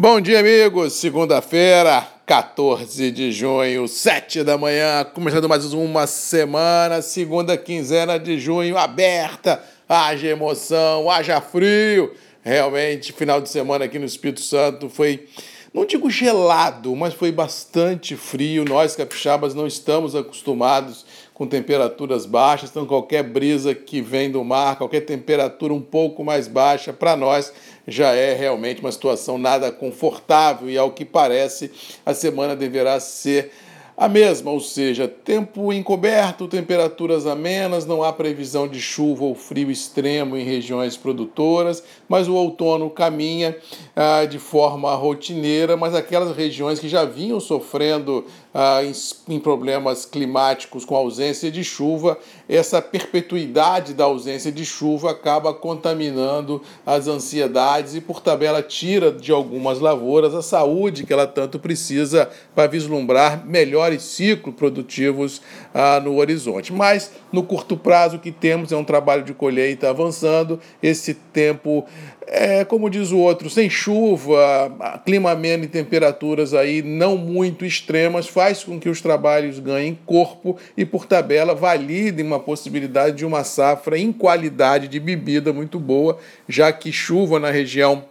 Bom dia, amigos. Segunda-feira, 14 de junho, 7 da manhã, começando mais uma semana, segunda quinzena de junho aberta. Haja emoção, haja frio. Realmente, final de semana aqui no Espírito Santo foi, não digo gelado, mas foi bastante frio. Nós, capixabas, não estamos acostumados com temperaturas baixas, então qualquer brisa que vem do mar, qualquer temperatura um pouco mais baixa, para nós já é realmente uma situação nada confortável e, ao que parece, a semana deverá ser a mesma, ou seja, tempo encoberto, temperaturas amenas, não há previsão de chuva ou frio extremo em regiões produtoras, mas o outono caminha ah, de forma rotineira, mas aquelas regiões que já vinham sofrendo ah, em, em problemas climáticos com ausência de chuva, essa perpetuidade da ausência de chuva acaba contaminando as ansiedades e, por tabela, tira de algumas lavouras a saúde que ela tanto precisa para vislumbrar melhores ciclos produtivos ah, no horizonte. Mas, no curto prazo, o que temos é um trabalho de colheita avançando, esse tempo é, como diz o outro, sem chuva, clima ameno e temperaturas aí não muito extremas, faz com que os trabalhos ganhem corpo e, por tabela, validem uma possibilidade de uma safra em qualidade de bebida muito boa, já que chuva na região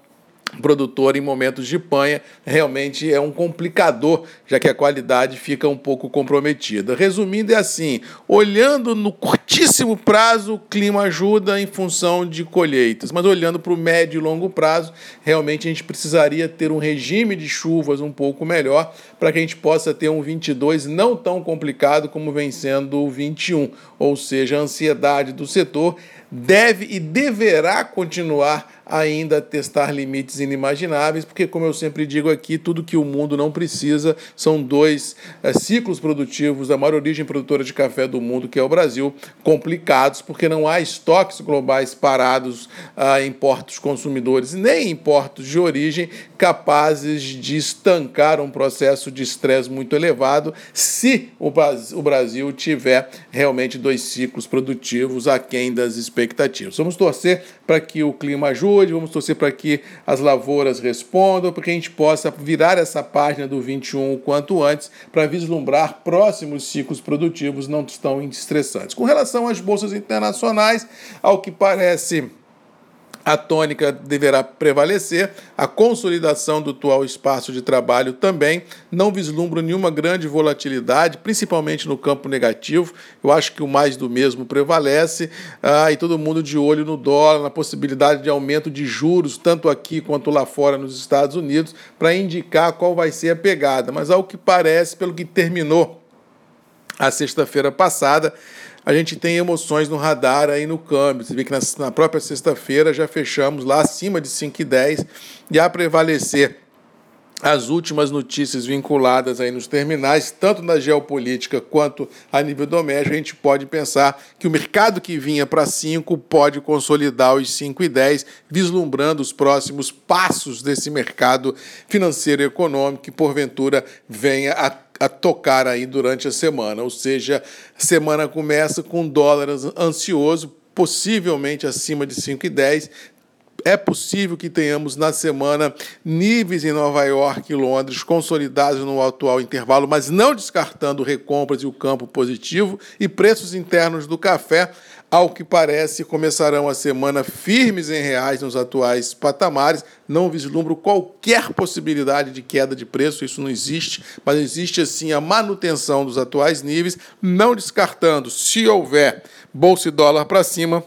produtor em momentos de panha realmente é um complicador, já que a qualidade fica um pouco comprometida. Resumindo, é assim: olhando no curtíssimo prazo, o clima ajuda em função de colheitas, mas olhando para o médio e longo prazo, realmente a gente precisaria ter um regime de chuvas um pouco melhor para que a gente possa ter um 22 não tão complicado como vem sendo o 21, ou seja, a ansiedade do setor deve e deverá continuar ainda a testar limites inimagináveis, porque, como eu sempre digo aqui, tudo que o mundo não precisa são dois é, ciclos produtivos da maior origem produtora de café do mundo, que é o Brasil, complicados, porque não há estoques globais parados ah, em portos consumidores, nem em portos de origem, capazes de estancar um processo de estresse muito elevado, se o Brasil tiver realmente dois ciclos produtivos aquém das expectativas expectativas. Vamos torcer para que o clima ajude, vamos torcer para que as lavouras respondam, para que a gente possa virar essa página do 21 o quanto antes, para vislumbrar próximos ciclos produtivos não tão estressantes. Com relação às bolsas internacionais, ao que parece a tônica deverá prevalecer, a consolidação do atual espaço de trabalho também. Não vislumbro nenhuma grande volatilidade, principalmente no campo negativo. Eu acho que o mais do mesmo prevalece ah, e todo mundo de olho no dólar, na possibilidade de aumento de juros, tanto aqui quanto lá fora nos Estados Unidos, para indicar qual vai ser a pegada. Mas, ao que parece, pelo que terminou a sexta-feira passada, a gente tem emoções no radar aí no câmbio. Você vê que na, na própria sexta-feira já fechamos lá acima de 5,10 e a prevalecer as últimas notícias vinculadas aí nos terminais, tanto na geopolítica quanto a nível doméstico, a gente pode pensar que o mercado que vinha para 5 pode consolidar os 5 e 10, vislumbrando os próximos passos desse mercado financeiro e econômico que porventura venha a a tocar aí durante a semana. Ou seja, a semana começa com dólar ansioso, possivelmente acima de 5,10. É possível que tenhamos na semana níveis em Nova York e Londres consolidados no atual intervalo, mas não descartando recompras e o campo positivo, e preços internos do café ao que parece, começarão a semana firmes em reais nos atuais patamares. Não vislumbro qualquer possibilidade de queda de preço, isso não existe, mas existe sim a manutenção dos atuais níveis, não descartando, se houver bolsa e dólar para cima,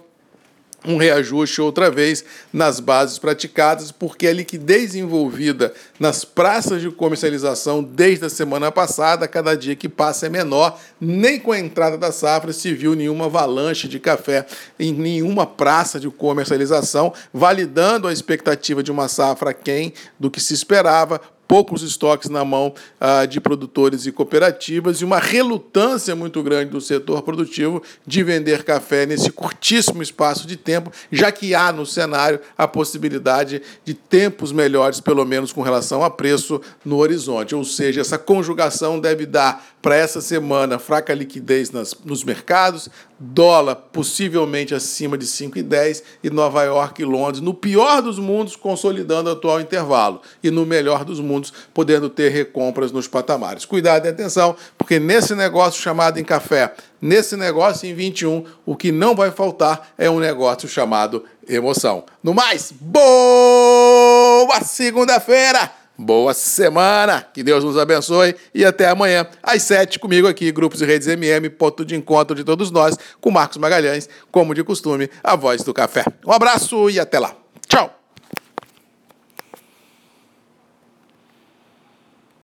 um reajuste outra vez nas bases praticadas, porque a liquidez envolvida nas praças de comercialização desde a semana passada, cada dia que passa é menor, nem com a entrada da safra se viu nenhuma avalanche de café em nenhuma praça de comercialização, validando a expectativa de uma safra quem do que se esperava, poucos estoques na mão ah, de produtores e cooperativas e uma relutância muito grande do setor produtivo de vender café nesse curtíssimo espaço de tempo, já que há no cenário a possibilidade de tempos melhores, pelo menos com relação a preço no horizonte. Ou seja, essa conjugação deve dar para essa semana fraca liquidez nas, nos mercados, dólar possivelmente acima de 5,10 e Nova York e Londres, no pior dos mundos, consolidando o atual intervalo e no melhor dos mundos, podendo ter recompras nos patamares. Cuidado e atenção, porque nesse negócio chamado em café, nesse negócio em 21, o que não vai faltar é um negócio chamado emoção. No mais, boa segunda-feira! Boa semana, que Deus nos abençoe e até amanhã, às sete, comigo aqui, Grupos e Redes MM, ponto de encontro de todos nós, com Marcos Magalhães, como de costume, a voz do café. Um abraço e até lá. Tchau!